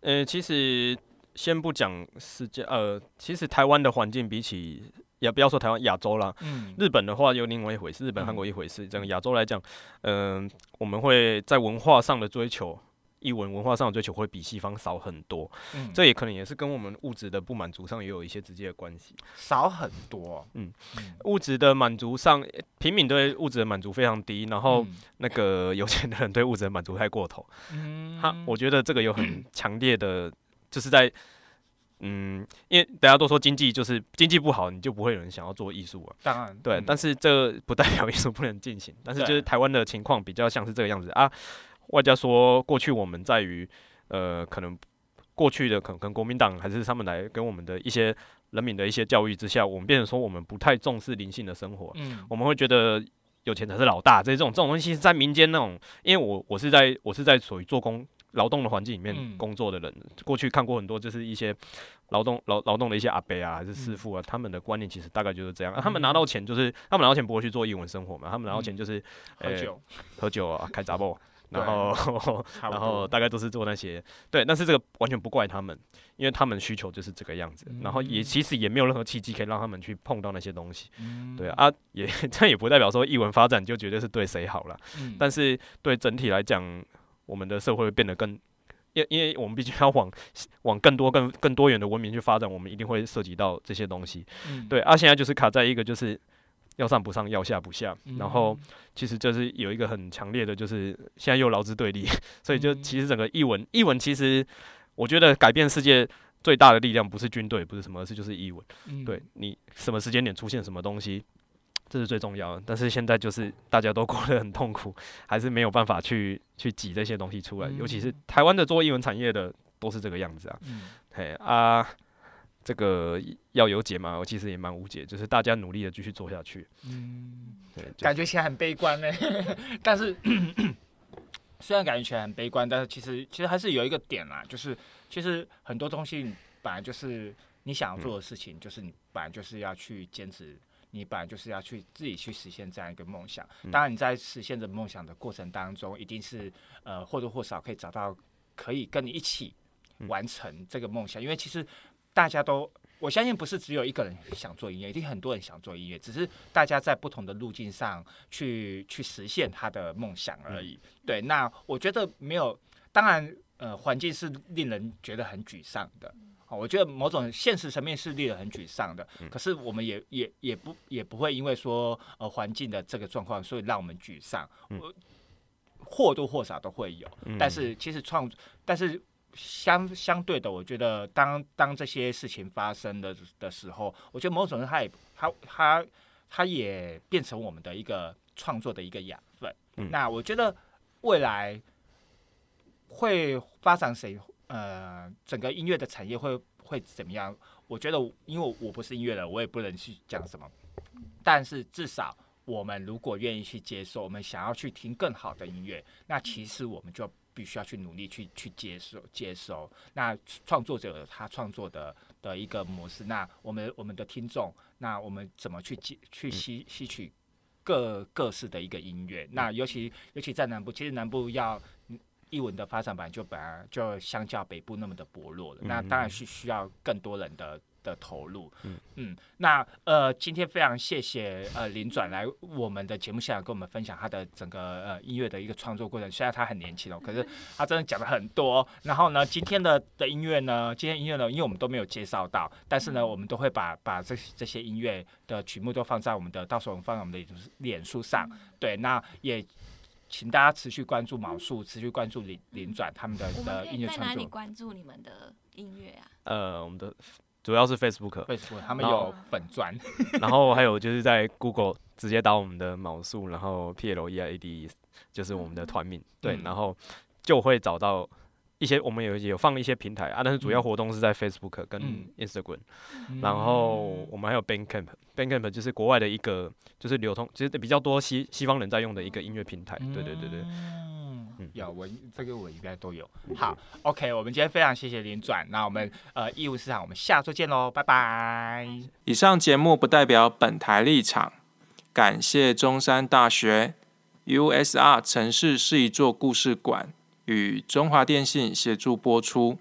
呃，其实先不讲世界，呃，其实台湾的环境比起也不要说台湾亚洲啦，嗯，日本的话又另外一回事，日本、韩国一回事。整个亚洲来讲，嗯，我们会在文化上的追求。译文文化上的追求会比西方少很多，嗯，这也可能也是跟我们物质的不满足上也有一些直接的关系。少很多，嗯，物质的满足上，平民对物质的满足非常低，然后那个有钱的人对物质的满足太过头。嗯，他我觉得这个有很强烈的，就是在，嗯，因为大家都说经济就是经济不好，你就不会有人想要做艺术啊。当然，对，但是这不代表艺术不能进行。但是就是台湾的情况比较像是这个样子啊。外加说，过去我们在于，呃，可能过去的可能跟国民党还是他们来跟我们的一些人民的一些教育之下，我们变成说我们不太重视灵性的生活。嗯，我们会觉得有钱才是老大，这种这种东西是在民间那种，因为我我是在我是在属于做工劳动的环境里面工作的人，过去看过很多就是一些劳动劳劳动的一些阿伯啊还是师傅啊，他们的观念其实大概就是这样，他们拿到钱就是他们拿到钱不会去做英文生活嘛，他们拿到钱就是喝酒。喝酒啊开杂报。然后，然后大概都是做那些，对，但是这个完全不怪他们，因为他们需求就是这个样子。然后也其实也没有任何契机可以让他们去碰到那些东西，对啊，也这也不代表说译文发展就绝对是对谁好了。但是对整体来讲，我们的社会会变得更因因为我们毕竟要往往更多更更多元的文明去发展，我们一定会涉及到这些东西。嗯，对，啊，现在就是卡在一个就是要上不上，要下不下，嗯然后其实就是有一个很强烈的，就是现在又劳资对立，所以就嗯其实整个译文译文其实我觉得改变世界最大的力量不是军队，不是什么，而是就是译文。嗯对你什么时间点出现什么东西，这是最重要的。但是现在就是大家都过得很痛苦，还是没有办法去去挤这些东西出来。尤其是嗯台湾的做译文产业的都是这个样子啊。嗯嘿啊，这个要有解吗，我其实也蛮无解，就是大家努力的继续做下去。嗯，对，感觉起来很悲观呢，但是 虽然感觉起来很悲观，但是其实其实还是有一个点啦，就是其实很多东西本来就是你想要做的事情，就是你本来就是要去坚持。你本来就是要去自己去实现这样一个梦想，当然你在实现这梦想的过程当中，一定是呃或多或少可以找到可以跟你一起完成这个梦想，因为其实大家都我相信不是只有一个人想做音乐，一定很多人想做音乐，只是大家在不同的路径上去去实现他的梦想而已。对，那我觉得没有，当然呃环境是令人觉得很沮丧的。哦，我觉得某种现实层面是令人很沮丧的，可是我们也也也不也不会因为说呃环境的这个状况，所以让我们沮丧。我或多或少都会有，但是其实创，但是相相对的，我觉得当当这些事情发生的的时候，我觉得某种程度它也它它它也变成我们的一个创作的一个养分。嗯那我觉得未来会发展谁呃整个音乐的产业会会怎么样？我觉得因为我不是音乐人，我也不能去讲什么，但是至少。我们如果愿意去接受，我们想要去听更好的音乐，那其实我们就必须要去努力去去接受接受。那创作者有他创作的的一个模式，那我们我们的听众，那我们怎么去接去吸吸取各各式的一个音乐？那尤其尤其在南部，其实南部要译文的发展版就本来就相较北部那么的薄弱了，那当然是需要更多人的。的投入，嗯嗯，那呃，今天非常谢谢呃林转来我们的节目现场跟我们分享他的整个呃音乐的一个创作过程。虽然他很年轻哦，可是 他真的讲了很多。然后呢，今天的的音乐呢，今天音乐呢，因为我们都没有介绍到，但是呢，我们都会把把这这些音乐的曲目都放在我们的，到时候我们放在我们的脸书上。对，那也请大家持续关注毛树，持续关注林林转他们的的音乐创作。在哪里关注你们的音乐啊？呃，我们的。主要是 Facebook，Facebook 他们有粉钻，然后还有就是在 Google 直接打我们的毛数，然后 P L E I A D 就是我们的团名，对，然后就会找到一些我们有有放一些平台啊，但是主要活动是在 Facebook 跟 Instagram，、嗯、然后我们还有 Bandcamp，Bandcamp 就是国外的一个就是流通，其实比较多西西方人在用的一个音乐平台，对对对对。嗯，有我这个我应该都有。好，OK，我们今天非常谢谢林转，那我们呃义务市场，我们下周见喽，拜拜。以上节目不代表本台立场，感谢中山大学 USR 城市是一座故事馆与中华电信协助播出。